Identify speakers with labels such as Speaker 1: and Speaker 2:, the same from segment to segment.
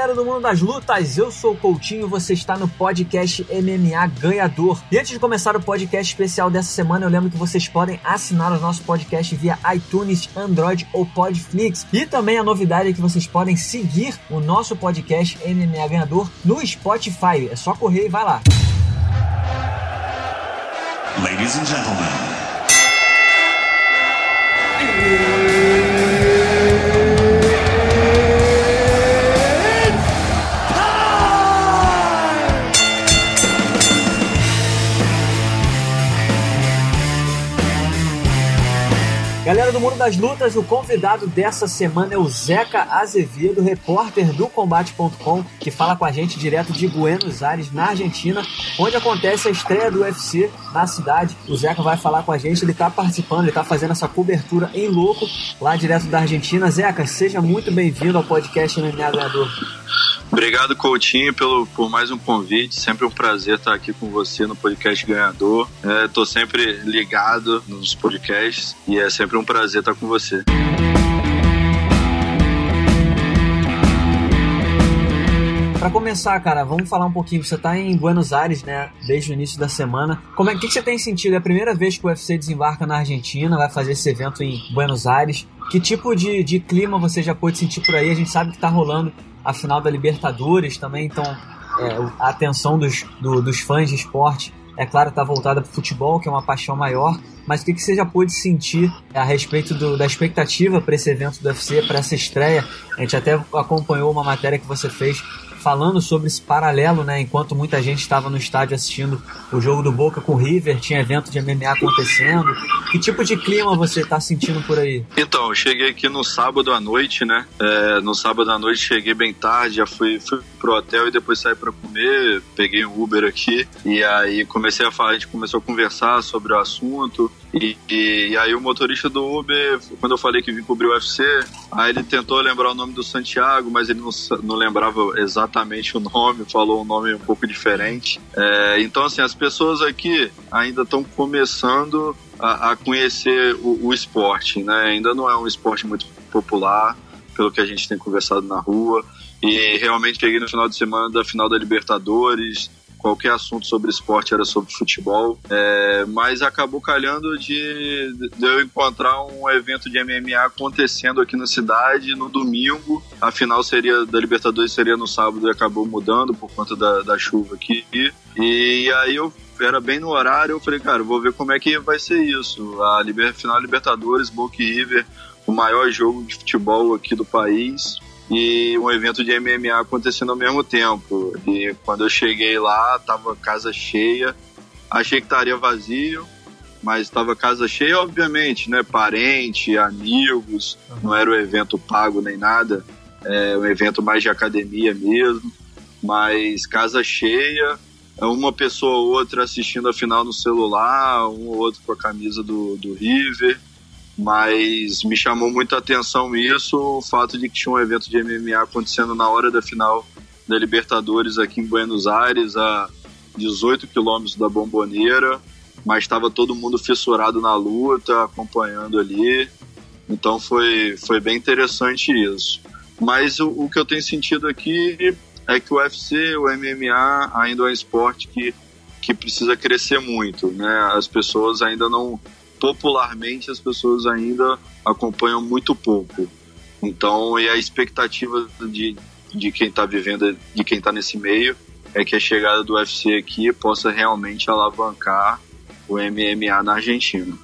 Speaker 1: galera do mundo das lutas, eu sou o Coutinho, você está no podcast MMA Ganhador. E antes de começar o podcast especial dessa semana, eu lembro que vocês podem assinar o nosso podcast via iTunes, Android ou Podflix. E também a novidade é que vocês podem seguir o nosso podcast MMA Ganhador no Spotify. É só correr e vai lá. Ladies and gentlemen. Galera do Mundo das Lutas, o convidado dessa semana é o Zeca Azevedo, repórter do Combate.com, que fala com a gente direto de Buenos Aires, na Argentina, onde acontece a estreia do UFC na cidade. O Zeca vai falar com a gente, ele está participando, ele está fazendo essa cobertura em louco lá direto da Argentina. Zeca, seja muito bem-vindo ao podcast MMA Ganhador.
Speaker 2: Obrigado, Coutinho, pelo, por mais um convite. Sempre um prazer estar aqui com você no podcast Ganhador. Estou é, sempre ligado nos podcasts e é sempre um prazer estar com você.
Speaker 1: Para começar, cara, vamos falar um pouquinho. Você está em Buenos Aires, né? Desde o início da semana. Como é que, que você tem sentido? É a primeira vez que o UFC desembarca na Argentina, vai fazer esse evento em Buenos Aires. Que tipo de, de clima você já pôde sentir por aí? A gente sabe que está rolando a final da Libertadores também, então é, a atenção dos, do, dos fãs de esporte, é claro, está voltada para o futebol, que é uma paixão maior, mas o que, que você já pôde sentir a respeito do, da expectativa para esse evento do UFC, para essa estreia? A gente até acompanhou uma matéria que você fez falando sobre esse paralelo, né? Enquanto muita gente estava no estádio assistindo o jogo do Boca com o River, tinha evento de MMA acontecendo. Que tipo de clima você está sentindo por aí?
Speaker 2: Então, eu cheguei aqui no sábado à noite, né? É, no sábado à noite cheguei bem tarde, já fui, fui pro hotel e depois saí para comer, peguei um Uber aqui e aí comecei a falar, a gente começou a conversar sobre o assunto. E, e, e, aí o motorista do Uber, quando eu falei que vim cobrir o UFC, aí ele tentou lembrar o nome do Santiago, mas ele não, não lembrava exatamente o nome, falou um nome um pouco diferente. É, então, assim, as pessoas aqui ainda estão começando a, a conhecer o, o, esporte, né? Ainda não é um esporte muito popular, pelo que a gente tem conversado na rua. E realmente cheguei no final de semana da final da Libertadores, qualquer assunto sobre esporte era sobre futebol, é, mas acabou calhando de, de, eu encontrar um evento de MMA acontecendo aqui na cidade no domingo. A final seria da Libertadores seria no sábado e acabou mudando por conta da, da chuva aqui. E aí eu era bem no horário, eu falei, cara, vou ver como é que vai ser isso. A liber, final Libertadores, Boca River, o maior jogo de futebol aqui do país e um evento de MMA acontecendo ao mesmo tempo. E quando eu cheguei lá, tava casa cheia. Achei que estaria vazio, mas estava casa cheia, obviamente, né? Parente, amigos, não era um evento pago nem nada, é um evento mais de academia mesmo, mas casa cheia, uma pessoa ou outra assistindo a final no celular, um ou outro com a camisa do, do River mas me chamou muita atenção isso, o fato de que tinha um evento de MMA acontecendo na hora da final da Libertadores aqui em Buenos Aires, a 18 quilômetros da Bomboneira, mas estava todo mundo fissurado na luta, acompanhando ali, então foi, foi bem interessante isso. Mas o, o que eu tenho sentido aqui é que o UFC, o MMA ainda é um esporte que, que precisa crescer muito, né? As pessoas ainda não popularmente as pessoas ainda acompanham muito pouco. Então, e a expectativa de, de quem está vivendo, de quem está nesse meio, é que a chegada do UFC aqui possa realmente alavancar o MMA na Argentina.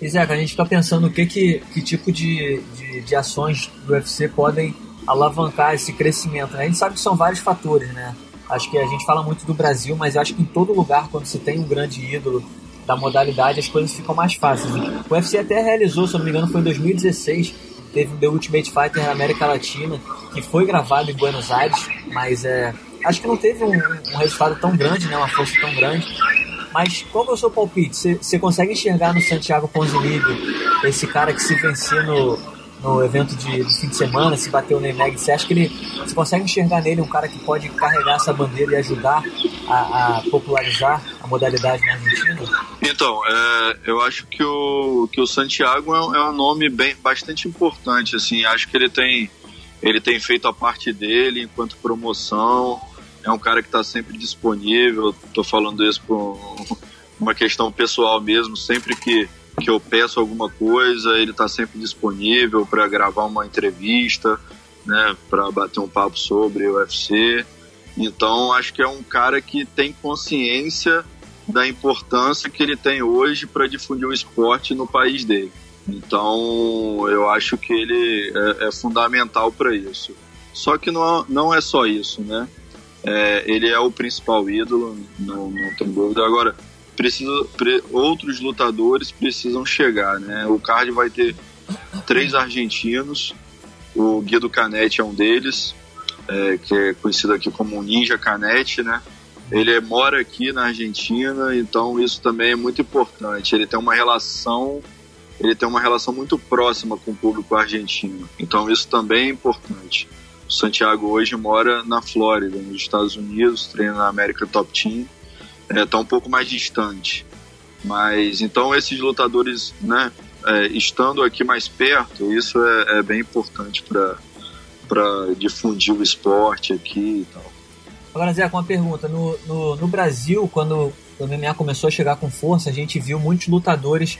Speaker 1: E Zeca, a gente fica pensando o que, que, que tipo de, de, de, ações do UFC podem alavancar esse crescimento. Né? A gente sabe que são vários fatores, né? Acho que a gente fala muito do Brasil, mas acho que em todo lugar, quando se tem um grande ídolo da modalidade, as coisas ficam mais fáceis. O UFC até realizou, se não me engano, foi em 2016, teve The Ultimate Fighter na América Latina, que foi gravado em Buenos Aires, mas é, acho que não teve um, um resultado tão grande, né, uma força tão grande. Mas qual é o seu palpite? Você consegue enxergar no Santiago Ponzinibbio esse cara que se vencer no, no evento de, de, fim de semana, se bater o Neymar, você acha que ele, você consegue enxergar nele um cara que pode carregar essa bandeira e ajudar a, a popularizar a modalidade na Argentina?
Speaker 2: Então, é, eu acho que o, que o Santiago é, é, um nome bem, bastante importante, assim, acho que ele tem ele tem feito a parte dele enquanto promoção, é um cara que está sempre disponível. Estou falando isso por uma questão pessoal mesmo. Sempre que, que eu peço alguma coisa, ele está sempre disponível para gravar uma entrevista, né, para bater um papo sobre o UFC. Então, acho que é um cara que tem consciência da importância que ele tem hoje para difundir o esporte no país dele. Então, eu acho que ele é, é fundamental para isso. Só que não, não é só isso, né? É, ele é o principal ídolo, não, não tem dúvida. Agora, pre, outros lutadores precisam chegar, né? O card vai ter três argentinos, o Guido Canetti é um deles, é, que é conhecido aqui como Ninja Canetti, né? Ele mora aqui na Argentina, então isso também é muito importante. Ele tem uma relação ele tem uma relação muito próxima com o público argentino. Então isso também é importante. O Santiago hoje mora na Flórida, nos Estados Unidos, treina na América Top Team, está é, tá um pouco mais distante. Mas então esses lutadores, né, é, estando aqui mais perto, isso é, é bem importante para difundir o esporte aqui e tal.
Speaker 1: Agora, Zé, com uma pergunta. No, no, no Brasil, quando o MMA começou a chegar com força, a gente viu muitos lutadores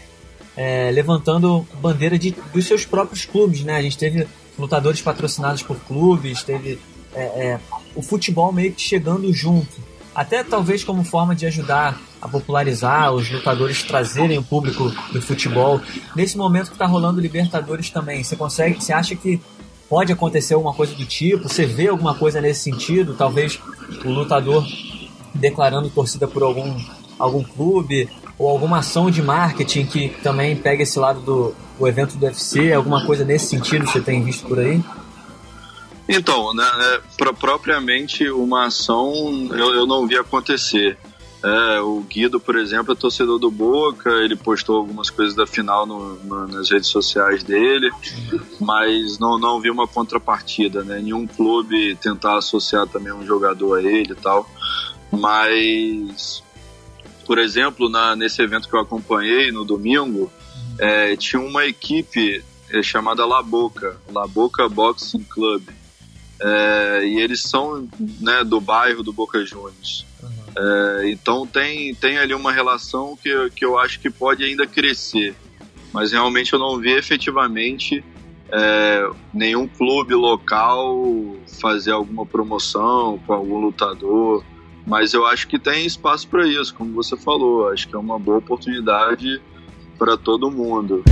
Speaker 1: é, levantando bandeira de, dos seus próprios clubes, né? A gente teve lutadores patrocinados por clubes, teve é, é, o futebol meio que chegando junto. Até talvez como forma de ajudar a popularizar os lutadores trazerem o público do futebol. Nesse momento que está rolando Libertadores também, você consegue, você acha que pode acontecer alguma coisa do tipo? Você vê alguma coisa nesse sentido? Talvez o lutador declarando torcida por algum, algum clube ou alguma ação de marketing que também pega esse lado do, o evento do UFC? Alguma coisa nesse sentido você tem visto por aí?
Speaker 2: Então, né, é, pra, propriamente uma ação eu, eu não vi acontecer. É, o Guido, por exemplo, é torcedor do Boca, ele postou algumas coisas da final no, no, nas redes sociais dele, mas não, não vi uma contrapartida, né? Nenhum clube tentar associar também um jogador a ele e tal. Mas, por exemplo, na, nesse evento que eu acompanhei no domingo, é, tinha uma equipe é, chamada La Boca, La Boca Boxing Club. É, e eles são né, do bairro do Boca Juniors. É, então tem, tem ali uma relação que, que eu acho que pode ainda crescer. Mas realmente eu não vi efetivamente é, nenhum clube local fazer alguma promoção com algum lutador. Mas eu acho que tem espaço para isso, como você falou. Acho que é uma boa oportunidade para todo mundo.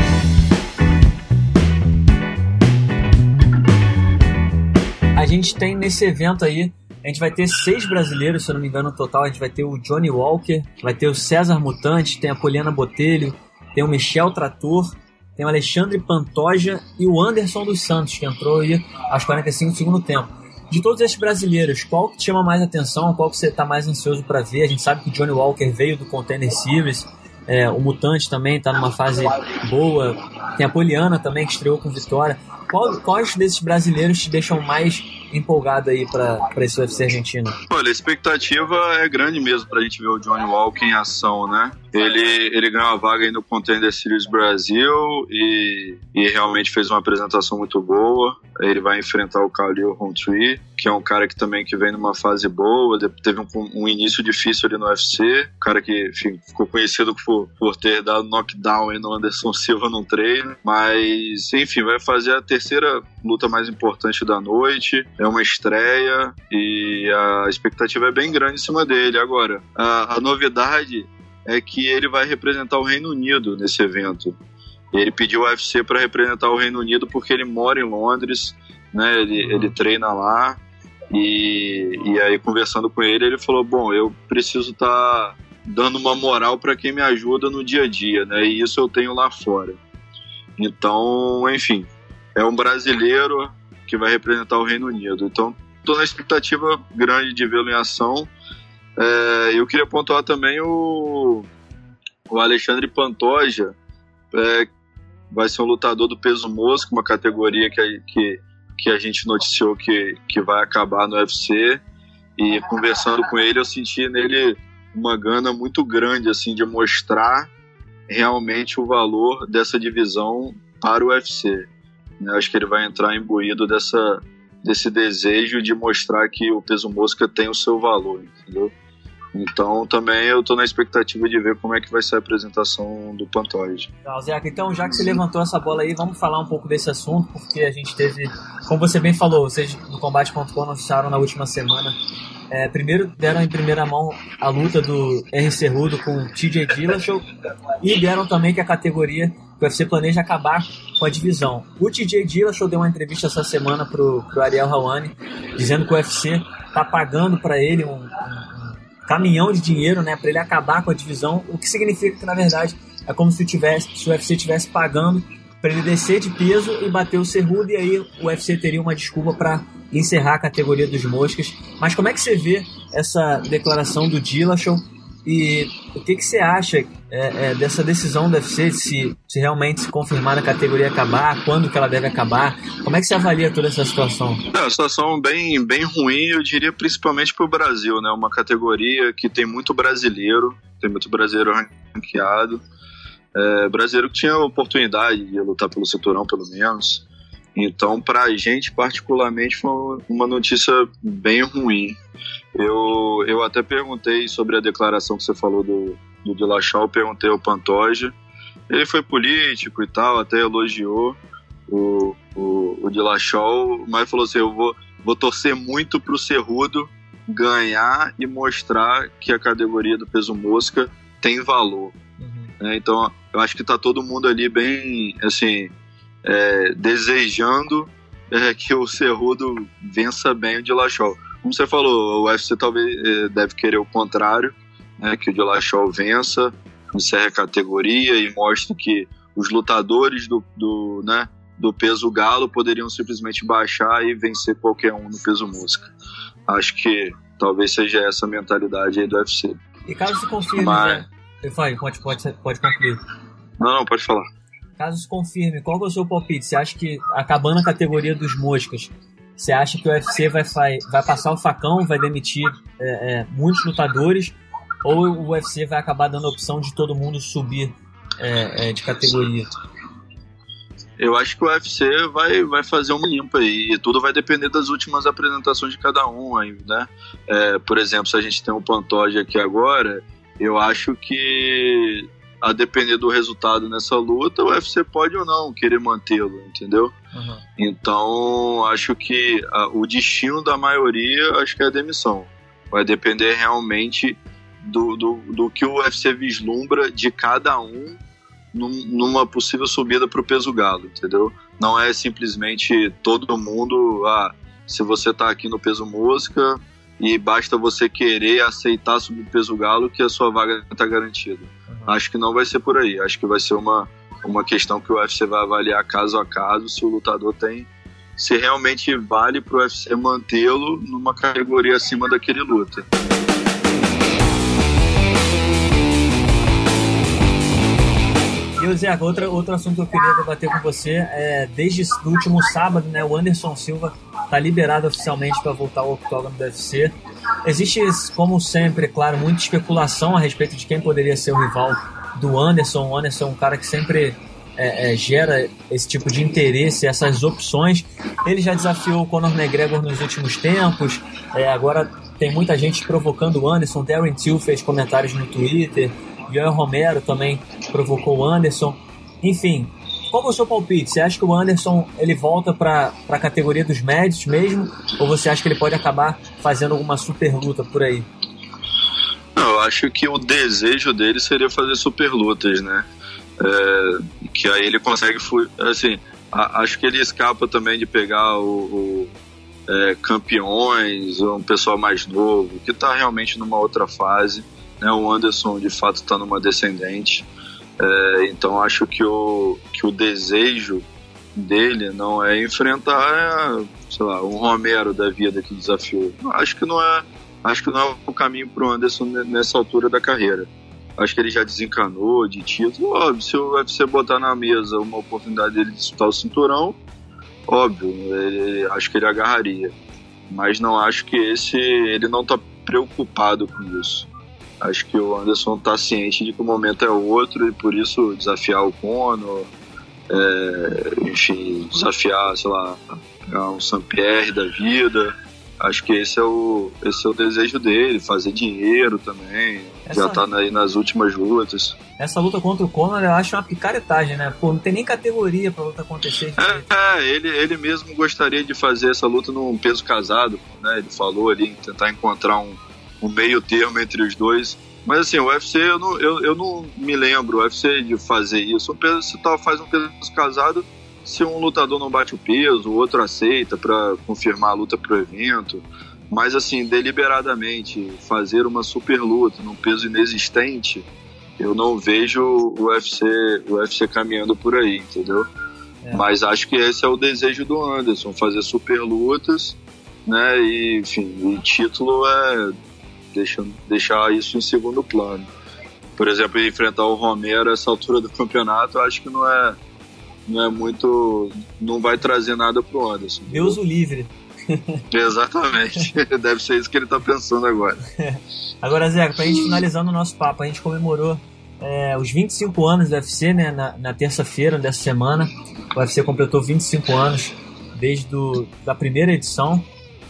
Speaker 1: A gente tem nesse evento aí, a gente vai ter seis brasileiros, se eu não me engano, no total. A gente vai ter o Johnny Walker, vai ter o César Mutante, tem a Poliana Botelho, tem o Michel Trator, tem o Alexandre Pantoja e o Anderson dos Santos, que entrou aí aos 45 do segundo tempo. De todos esses brasileiros, qual que te chama mais atenção? Qual que você está mais ansioso para ver? A gente sabe que o Johnny Walker veio do Contender Series, é, o Mutante também está numa fase boa. Tem a Poliana também que estreou com vitória. Qual, quais desses brasileiros te deixam mais empolgado aí para esse UFC argentino?
Speaker 2: Olha, a expectativa é grande mesmo para a gente ver o Johnny Walker em ação, né? Ele, ele ganhou a vaga aí no Contender Series Brasil e, e realmente fez uma apresentação muito boa. Ele vai enfrentar o Khalil Rountree, que é um cara que também que vem numa fase boa, teve um, um início difícil ali no UFC, um cara que enfim, ficou conhecido por, por ter dado knockdown aí no Anderson Silva num treino, mas enfim, vai fazer a terceira luta mais importante da noite, é uma estreia e a expectativa é bem grande em cima dele. Agora, a, a novidade é que ele vai representar o Reino Unido nesse evento. Ele pediu o UFC para representar o Reino Unido porque ele mora em Londres, né? Ele, uhum. ele treina lá e, e aí conversando com ele ele falou: bom, eu preciso estar tá dando uma moral para quem me ajuda no dia a dia, né? E isso eu tenho lá fora. Então, enfim, é um brasileiro que vai representar o Reino Unido. Então, estou na expectativa grande de vê-lo em ação. É, eu queria pontuar também o, o Alexandre Pantoja, é, vai ser um lutador do peso mosca, uma categoria que, que, que a gente noticiou que, que vai acabar no UFC. E conversando com ele, eu senti nele uma gana muito grande assim de mostrar realmente o valor dessa divisão para o UFC. Né? Acho que ele vai entrar imbuído dessa, desse desejo de mostrar que o peso mosca tem o seu valor, entendeu? Então também eu estou na expectativa de ver como é que vai ser a apresentação do Pantoide.
Speaker 1: Zeca. Então, já que você levantou essa bola aí, vamos falar um pouco desse assunto, porque a gente teve, como você bem falou, vocês no combate.com anunciaram na última semana. É, primeiro deram em primeira mão a luta do R. Cerrudo com o TJ Dillashaw e deram também que a categoria o UFC planeja acabar com a divisão. O TJ Dillashaw deu uma entrevista essa semana pro, pro Ariel Hawani, dizendo que o UFC tá pagando para ele um, um caminhão de dinheiro, né, para ele acabar com a divisão, o que significa que na verdade é como se, tivesse, se o UFC estivesse pagando para ele descer de peso e bater o Cerrudo e aí o UFC teria uma desculpa para encerrar a categoria dos moscas. Mas como é que você vê essa declaração do Dillashaw e o que, que você acha é, é, dessa decisão do UFC, se, se realmente se confirmar a categoria acabar, quando que ela deve acabar? Como é que você avalia toda essa situação?
Speaker 2: É uma situação bem, bem ruim, eu diria principalmente para o Brasil, né? Uma categoria que tem muito brasileiro, tem muito brasileiro ranqueado, é, brasileiro que tinha oportunidade de lutar pelo cinturão, pelo menos. Então, para a gente, particularmente, foi uma notícia bem ruim. Eu, eu até perguntei sobre a declaração que você falou do, do Dilachal, perguntei ao Pantoja. Ele foi político e tal, até elogiou o, o, o Dilachal, mas falou assim: eu vou, vou torcer muito para o Cerrudo ganhar e mostrar que a categoria do peso mosca tem valor. Uhum. É, então, eu acho que está todo mundo ali bem, assim, é, desejando é, que o Cerrudo vença bem o Dillashaw. Como você falou, o UFC talvez é, deve querer o contrário, né, que o Dillashaw vença, encerre a categoria e mostre que os lutadores do, do, né, do peso galo poderiam simplesmente baixar e vencer qualquer um no peso música. Acho que talvez seja essa a mentalidade aí do UFC.
Speaker 1: E caso se confirme, Mas... né? Pode, pode, pode concluir.
Speaker 2: Não, não, pode falar.
Speaker 1: Caso confirme, qual é o seu palpite? Você acha que, acabando a categoria dos moscas, você acha que o UFC vai, vai, vai passar o facão, vai demitir é, é, muitos lutadores, ou o UFC vai acabar dando a opção de todo mundo subir é, é de categoria?
Speaker 2: Eu acho que o UFC vai, vai fazer uma limpa e tudo vai depender das últimas apresentações de cada um, aí, né? É, por exemplo, se a gente tem um Pantoja aqui agora, eu acho que a depender do resultado nessa luta, o UFC pode ou não querer mantê-lo, entendeu? Uhum. Então, acho que a, o destino da maioria, acho que é a demissão. Vai depender realmente do, do, do que o UFC vislumbra de cada um num, numa possível subida para o peso galo, entendeu? Não é simplesmente todo mundo, ah, se você está aqui no peso mosca e basta você querer aceitar subir o peso galo que a sua vaga está garantida Acho que não vai ser por aí. Acho que vai ser uma, uma questão que o UFC vai avaliar caso a caso se o lutador tem. Se realmente vale para o UFC mantê-lo numa categoria acima daquele luta.
Speaker 1: Zé, outro, outro assunto que eu queria debater com você é desde o último sábado, né, o Anderson Silva está liberado oficialmente para voltar ao octógono do UFC. Existe, como sempre, é claro, muita especulação a respeito de quem poderia ser o rival do Anderson. O Anderson é um cara que sempre é, é, gera esse tipo de interesse, essas opções. Ele já desafiou o Conor McGregor nos últimos tempos, é, agora tem muita gente provocando o Anderson. Darren Till fez comentários no Twitter, Joel Romero também provocou o Anderson. Enfim, qual é o seu palpite? Você acha que o Anderson ele volta para a categoria dos médios mesmo? Ou você acha que ele pode acabar fazendo alguma super luta por aí?
Speaker 2: Eu acho que o desejo dele seria fazer super lutas, né? É, que aí ele consegue, assim, a, acho que ele escapa também de pegar o, o é, campeões, um pessoal mais novo, que está realmente numa outra fase. Né? O Anderson, de fato, está numa descendente. É, então acho que o, que o desejo dele não é enfrentar, sei lá, um Romero da vida que desafiou. Acho que não é, acho que não é o caminho para o Anderson nessa altura da carreira. Acho que ele já desencanou de título. Óbvio, se o UFC botar na mesa uma oportunidade dele disputar o cinturão, óbvio, ele, acho que ele agarraria. Mas não acho que esse ele não está preocupado com isso. Acho que o Anderson está ciente de que o momento é outro e por isso desafiar o Conor, é, enfim, desafiar, sei lá, um Saint-Pierre da vida. Acho que esse é o, esse é o desejo dele, fazer dinheiro também. Essa, já tá aí nas últimas lutas.
Speaker 1: Essa luta contra o Conor eu acho uma picaretagem, né? Pô, não tem nem categoria pra luta acontecer.
Speaker 2: É, é, ele, ele mesmo gostaria de fazer essa luta num peso casado, né? Ele falou ali tentar encontrar um, um meio termo entre os dois. Mas assim, o UFC, eu não, eu, eu não me lembro, o UFC de fazer isso. Um peso, se tal faz um peso casado, se um lutador não bate o peso, o outro aceita para confirmar a luta pro evento. Mas assim, deliberadamente fazer uma super luta num peso inexistente, eu não vejo o UFC, o UFC caminhando por aí, entendeu? É. Mas acho que esse é o desejo do Anderson, fazer super lutas, né? E enfim, o título é deixar, deixar isso em segundo plano. Por exemplo, enfrentar o Romero a essa altura do campeonato, acho que não é não é muito. não vai trazer nada pro Anderson.
Speaker 1: Deus o livre.
Speaker 2: Exatamente. Deve ser isso que ele tá pensando agora.
Speaker 1: Agora, Zé, pra gente finalizando o nosso papo, a gente comemorou é, os 25 anos do UFC, né, na, na terça-feira dessa semana. O UFC completou 25 anos desde do, da primeira edição.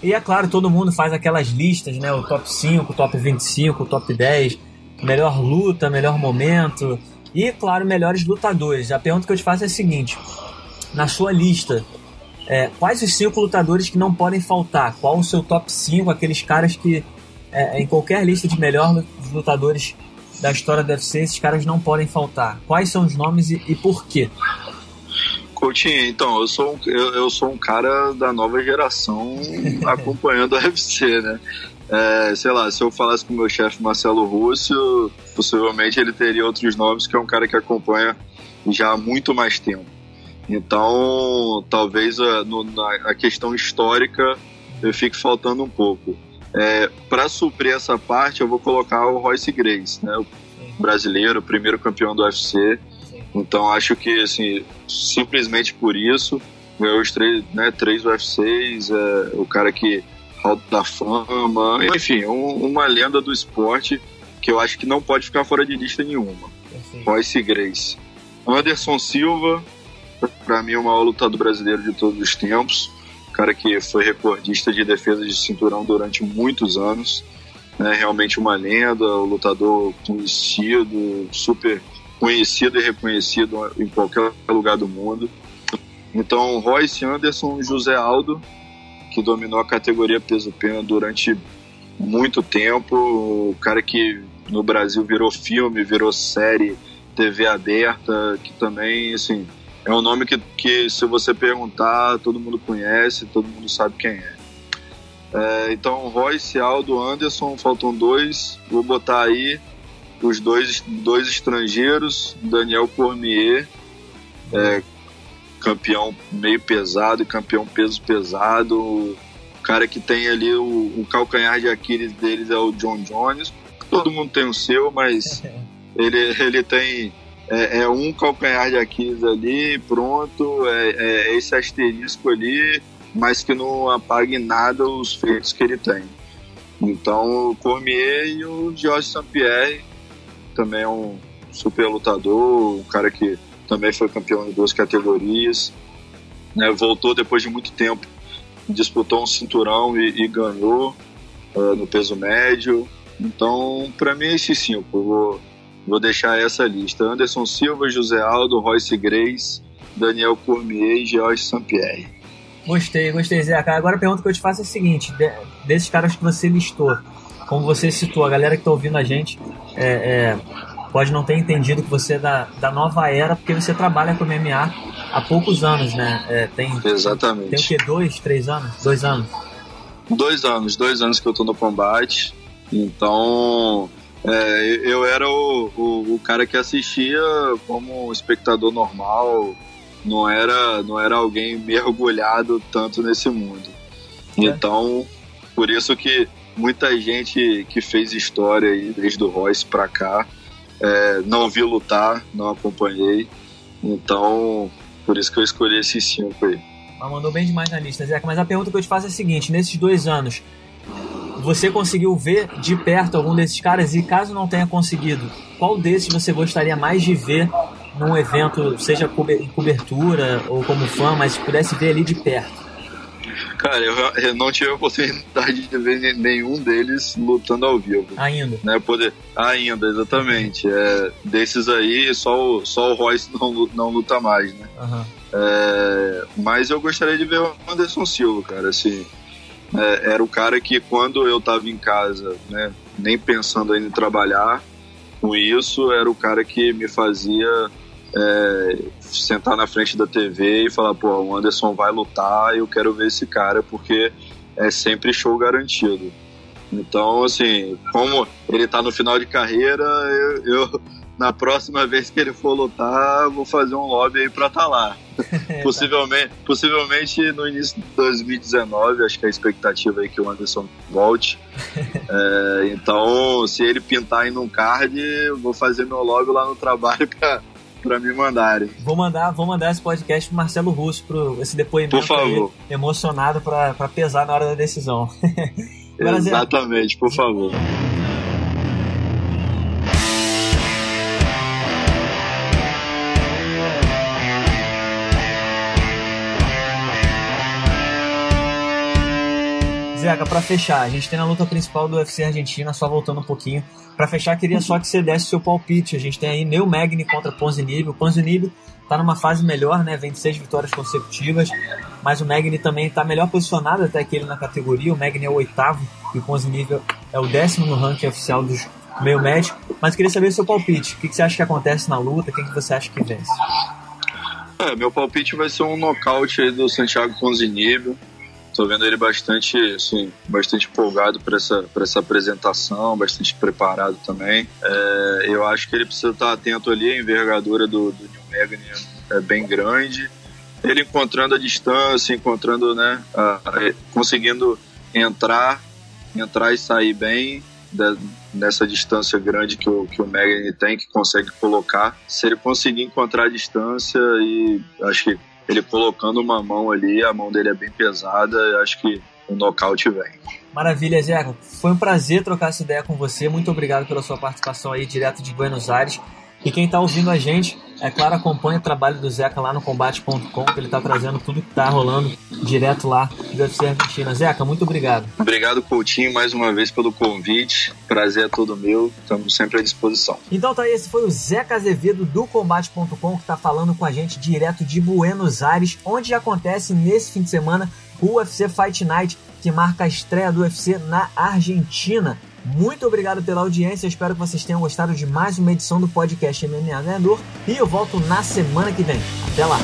Speaker 1: E é claro, todo mundo faz aquelas listas, né? O top 5, o top 25, o top 10, melhor luta, melhor momento, e, claro, melhores lutadores. A pergunta que eu te faço é a seguinte: na sua lista, é, quais os cinco lutadores que não podem faltar? Qual o seu top 5? Aqueles caras que, é, em qualquer lista de melhores lutadores da história do UFC, esses caras não podem faltar. Quais são os nomes e, e por quê?
Speaker 2: Coutinho, então, eu sou, um, eu, eu, sou um cara da nova geração acompanhando a UFC, né? É, sei lá, se eu falasse com o meu chefe Marcelo Russo, possivelmente ele teria outros nomes, que é um cara que acompanha já há muito mais tempo. Então, talvez a, no, na, a questão histórica eu fique faltando um pouco. É, Para suprir essa parte, eu vou colocar o Royce Grace, né, o brasileiro, primeiro campeão do UFC. Então, acho que, assim, simplesmente por isso, ganhou os três, né, três UFCs, é, o cara que Hall da Fama, enfim, um, uma lenda do esporte que eu acho que não pode ficar fora de lista nenhuma. Royce Grace. Anderson Silva, para mim, é o maior lutador brasileiro de todos os tempos. Cara que foi recordista de defesa de cinturão durante muitos anos. Né, realmente uma lenda, um lutador conhecido, super conhecido e reconhecido em qualquer lugar do mundo. Então, Royce Anderson, José Aldo, que dominou a categoria peso-pena durante muito tempo, o cara que no Brasil virou filme, virou série, TV aberta, que também, assim, é um nome que, que se você perguntar, todo mundo conhece, todo mundo sabe quem é. é então, Royce, Aldo, Anderson, faltam dois, vou botar aí os dois, dois estrangeiros, Daniel Cormier, é, campeão meio pesado e campeão peso pesado. O cara que tem ali o, o calcanhar de Aquiles deles é o John Jones. Todo mundo tem o seu, mas ele, ele tem é, é, um calcanhar de Aquiles ali, pronto, é, é, esse asterisco ali, mas que não apague nada os feitos que ele tem. Então, o Cormier e o George St. Também é um super lutador, um cara que também foi campeão em duas categorias. Né, voltou depois de muito tempo, disputou um cinturão e, e ganhou uh, no peso médio. Então, para mim, esses cinco. Eu vou, vou deixar essa lista: Anderson Silva, José Aldo, Royce Grace, Daniel Cormier e George St-Pierre.
Speaker 1: Gostei, gostei, Zé. Agora a pergunta que eu te faço é a seguinte: desses caras que você listou, como você citou, a galera que está ouvindo a gente, é, é, pode não ter entendido que você é da, da nova era, porque você trabalha com MMA há poucos anos, né? É, tem,
Speaker 2: Exatamente.
Speaker 1: Tem o quê? Dois, três anos? Dois anos?
Speaker 2: Dois anos, dois anos que eu tô no combate. Então, é, eu era o, o, o, cara que assistia como espectador normal, não era, não era alguém mergulhado tanto nesse mundo. É. Então, por isso que muita gente que fez história aí, desde o Royce pra cá, é, não vi lutar, não acompanhei. Então, por isso que eu escolhi esses cinco aí.
Speaker 1: Mas mandou bem demais na lista, Zeca. Mas a pergunta que eu te faço é a seguinte: nesses dois anos, você conseguiu ver de perto algum desses caras? E caso não tenha conseguido, qual desses você gostaria mais de ver num evento, seja em cobertura ou como fã, mas pudesse ver ali de perto?
Speaker 2: Cara, eu, eu, não tive a oportunidade de ver nenhum deles lutando ao vivo.
Speaker 1: Ainda.
Speaker 2: Né, poder, ainda, exatamente. É, desses aí, só o, só o Royce não, não luta mais, né? Uhum. É, mas eu gostaria de ver o Anderson Silva, cara. Assim, é, era o cara que quando eu tava em casa, né, nem pensando ainda em trabalhar com isso, era o cara que me fazia é, sentar na frente da TV e falar, pô, o Anderson vai lutar eu quero ver esse cara porque é sempre show garantido. Então, assim, como ele tá no final de carreira, eu, eu na próxima vez que ele for lutar, vou fazer um lobby aí pra estar tá lá. possivelmente, possivelmente no início de 2019, acho que a expectativa é que o Anderson volte. é, então, se ele pintar aí num card, vou fazer meu lobby lá no trabalho pra, para me mandarem.
Speaker 1: Vou mandar, vou mandar esse podcast pro Marcelo Russo, pro esse depoimento
Speaker 2: Por favor.
Speaker 1: Aí, emocionado para pesar na hora da decisão.
Speaker 2: Exatamente, por favor.
Speaker 1: Zeca, para fechar, a gente tem na luta principal do UFC Argentina, só voltando um pouquinho. Para fechar, queria só que você desse seu palpite. A gente tem aí Neo Magni contra Ponzinibbio. O Ponzinibbio tá numa fase melhor, né? Vem de seis vitórias consecutivas, mas o Magni também tá melhor posicionado até que ele na categoria. O Magni é o oitavo e o Ponzinibbio é o décimo no ranking oficial dos meio médio. Mas queria saber o seu palpite. O que, que você acha que acontece na luta? Quem que você acha que vence?
Speaker 2: É, meu palpite vai ser um nocaute aí do Santiago Ponzinibbio. Tô vendo ele bastante, assim, bastante empolgado para essa, essa apresentação, bastante preparado também. É, eu acho que ele precisa estar atento ali, a envergadura do, do New Megane é bem grande. Ele encontrando a distância, encontrando, né, a, a, conseguindo entrar, entrar e sair bem da, nessa distância grande que o, que o Megane tem, que consegue colocar. Se ele conseguir encontrar a distância e acho que ele colocando uma mão ali, a mão dele é bem pesada, eu acho que o nocaute vem.
Speaker 1: Maravilha, Zeca. Foi um prazer trocar essa ideia com você. Muito obrigado pela sua participação aí direto de Buenos Aires. E quem está ouvindo a gente, é claro, acompanha o trabalho do Zeca lá no combate.com, que ele está trazendo tudo que está rolando direto lá do UFC Argentina. Zeca, muito obrigado.
Speaker 2: Obrigado, Coutinho, mais uma vez pelo convite. Prazer é todo meu, estamos sempre à disposição.
Speaker 1: Então tá aí, esse foi o Zeca Azevedo do combate.com que está falando com a gente direto de Buenos Aires, onde acontece nesse fim de semana o UFC Fight Night, que marca a estreia do UFC na Argentina. Muito obrigado pela audiência, espero que vocês tenham gostado de mais uma edição do podcast MMA Ganhador e eu volto na semana que vem. Até lá!